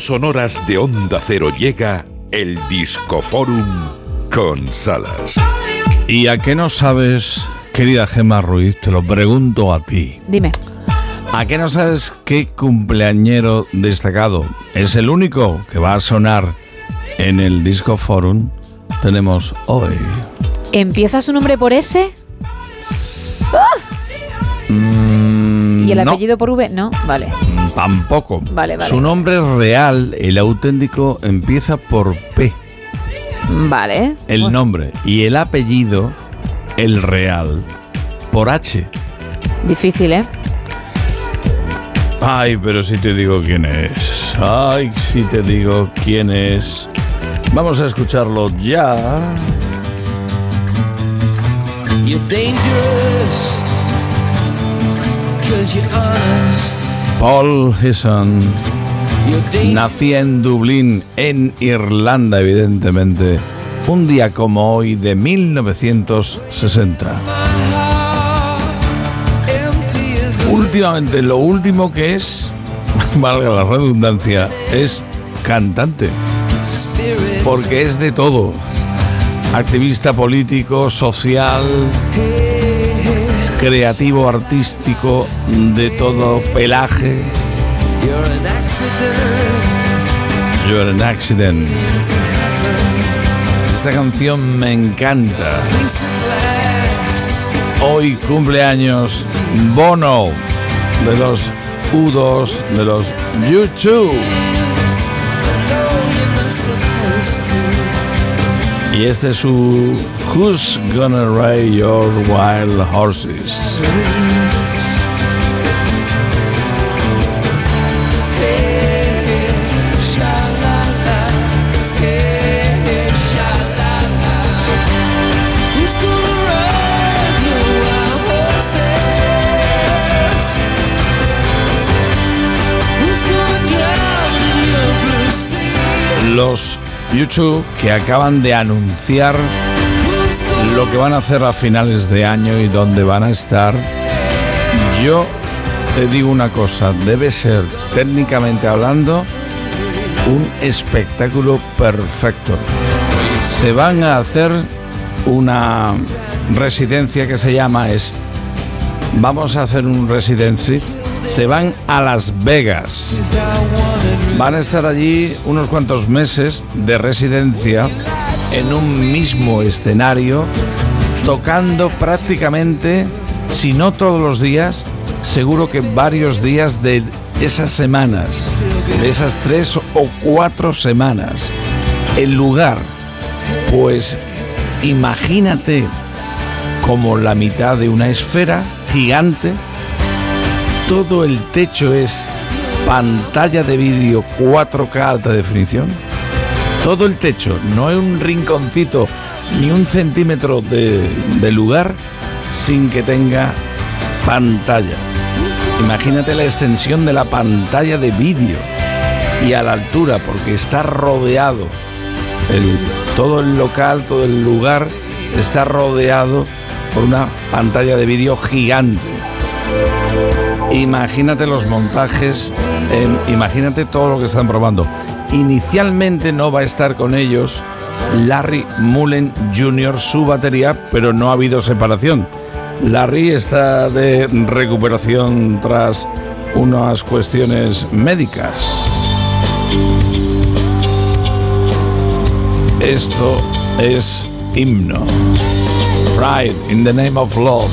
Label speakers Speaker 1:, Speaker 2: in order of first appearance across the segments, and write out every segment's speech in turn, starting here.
Speaker 1: sonoras de Onda Cero llega el Discoforum con Salas.
Speaker 2: ¿Y a qué no sabes, querida Gemma Ruiz? Te lo pregunto a ti.
Speaker 3: Dime.
Speaker 2: ¿A qué no sabes qué cumpleañero destacado es el único que va a sonar en el Disco Forum? Tenemos hoy.
Speaker 3: ¿Empieza su nombre por S?
Speaker 2: Mm,
Speaker 3: ¿Y el
Speaker 2: no,
Speaker 3: apellido por V? No, vale.
Speaker 2: Tampoco.
Speaker 3: Vale, vale.
Speaker 2: Su nombre real, el auténtico, empieza por P,
Speaker 3: Vale.
Speaker 2: el nombre, y el apellido, el real, por H.
Speaker 3: Difícil, ¿eh?
Speaker 2: Ay, pero si te digo quién es. Ay, si te digo quién es. Vamos a escucharlo ya.
Speaker 4: You're dangerous, cause you're honest.
Speaker 2: Paul Hesson nacía en Dublín, en Irlanda, evidentemente, un día como hoy de 1960.
Speaker 4: Empty as a
Speaker 2: Últimamente, lo último que es, valga la redundancia, es cantante, porque es de todo. Activista político, social, creativo, artístico, de todo pelaje.
Speaker 4: You're an accident.
Speaker 2: You're an accident. Esta canción me encanta. Hoy cumpleaños Bono de los U2 de los U2. Y este es su Who's Gonna Ride Your Wild Horses. Los U2 que acaban de anunciar lo que van a hacer a finales de año y dónde van a estar. Yo te digo una cosa, debe ser técnicamente hablando un espectáculo perfecto. Se van a hacer una residencia que se llama es vamos a hacer un residency. Se van a Las Vegas. Van a estar allí unos cuantos meses de residencia en un mismo escenario, tocando prácticamente, si no todos los días, seguro que varios días de esas semanas, de esas tres o cuatro semanas. El lugar, pues imagínate como la mitad de una esfera gigante, todo el techo es pantalla de vídeo 4K alta definición. Todo el techo, no hay un rinconcito ni un centímetro de, de lugar sin que tenga pantalla. Imagínate la extensión de la pantalla de vídeo y a la altura, porque está rodeado. El- todo el local, todo el lugar está rodeado por una pantalla de vídeo gigante. Imagínate los montajes, imagínate todo lo que están probando. Inicialmente no va a estar con ellos Larry Mullen Jr., su batería, pero no ha habido separación. Larry está de recuperación tras unas cuestiones médicas. Esto es himno. Pride in the name of love.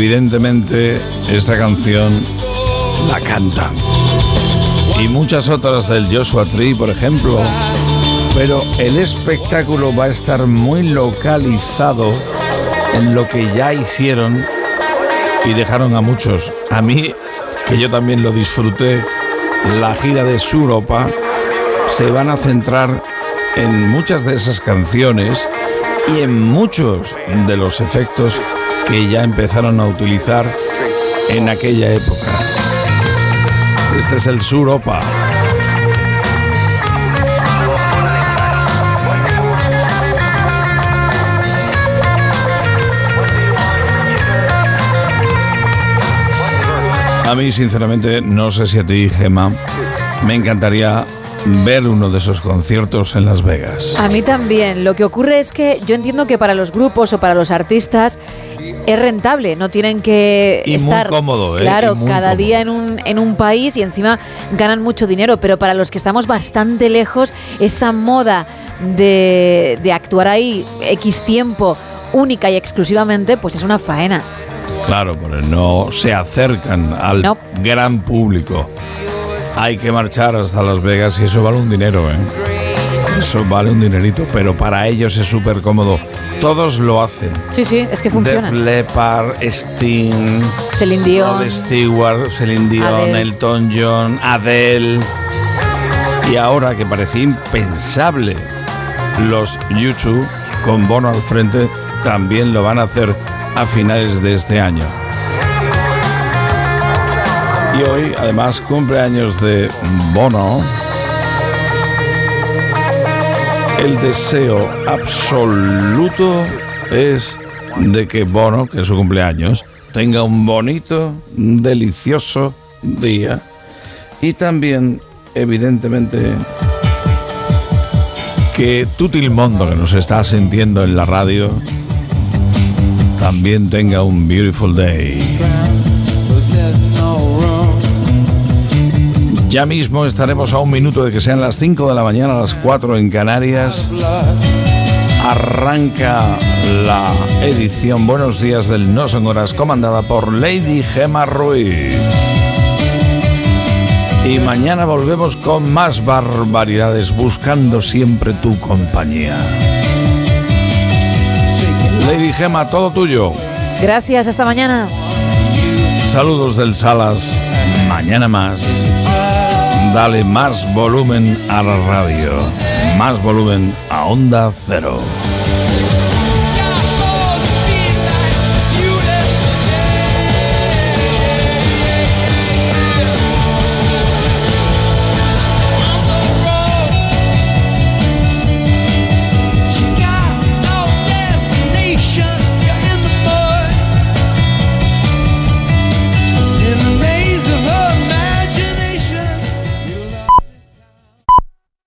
Speaker 2: Evidentemente, esta canción la cantan. Y muchas otras del Joshua Tree, por ejemplo. Pero el espectáculo va a estar muy localizado en lo que ya hicieron y dejaron a muchos. A mí, que yo también lo disfruté, la gira de Suropa, se van a centrar en muchas de esas canciones y en muchos de los efectos que ya empezaron a utilizar en aquella época. Este es el Suropa. A mí, sinceramente, no sé si a ti, Gemma, me encantaría ver uno de esos conciertos en Las Vegas.
Speaker 3: A mí también. Lo que ocurre es que yo entiendo que para los grupos o para los artistas es rentable, no tienen que
Speaker 2: Y muy
Speaker 3: estar
Speaker 2: cómodo, ¿eh?
Speaker 3: claro
Speaker 2: Y muy
Speaker 3: cada
Speaker 2: cómodo.
Speaker 3: día en un, en un país y encima ganan mucho dinero, pero para los que estamos bastante lejos, esa moda de, de actuar ahí X tiempo única y exclusivamente, pues es una faena.
Speaker 2: Claro, porque no se acercan al
Speaker 3: No.
Speaker 2: gran público. Hay que marchar hasta Las Vegas y eso vale un dinero, ¿eh? Eso vale un dinerito, pero para ellos es súper cómodo. Todos lo hacen.
Speaker 3: Sí, sí, es que funciona.
Speaker 2: Def Leppard, Sting,
Speaker 3: Celine Dion.
Speaker 2: Rod Stewart, Celine Dion,
Speaker 3: Adele.
Speaker 2: Elton John, Adele. Y ahora que parecía impensable, los YouTube con Bono al frente también lo van a hacer a finales de este año. Y hoy, además, cumpleaños de Bono. El deseo absoluto es de que Bono, que es su cumpleaños, tenga un bonito, delicioso día. Y también, evidentemente, que Tutilmondo, que nos está sintiendo en la radio, también tenga un beautiful day. Ya mismo estaremos a un minuto de que sean las 5 de la mañana, a las 4 en Canarias. Arranca la edición Buenos Días del No Son Horas, comandada por Lady Gema Ruiz. Y mañana volvemos con más barbaridades, buscando siempre tu compañía. Lady Gema, todo tuyo.
Speaker 3: Gracias, hasta mañana.
Speaker 2: Saludos del Salas. Mañana más. Dale más volumen a la radio. Más volumen a Onda Cero.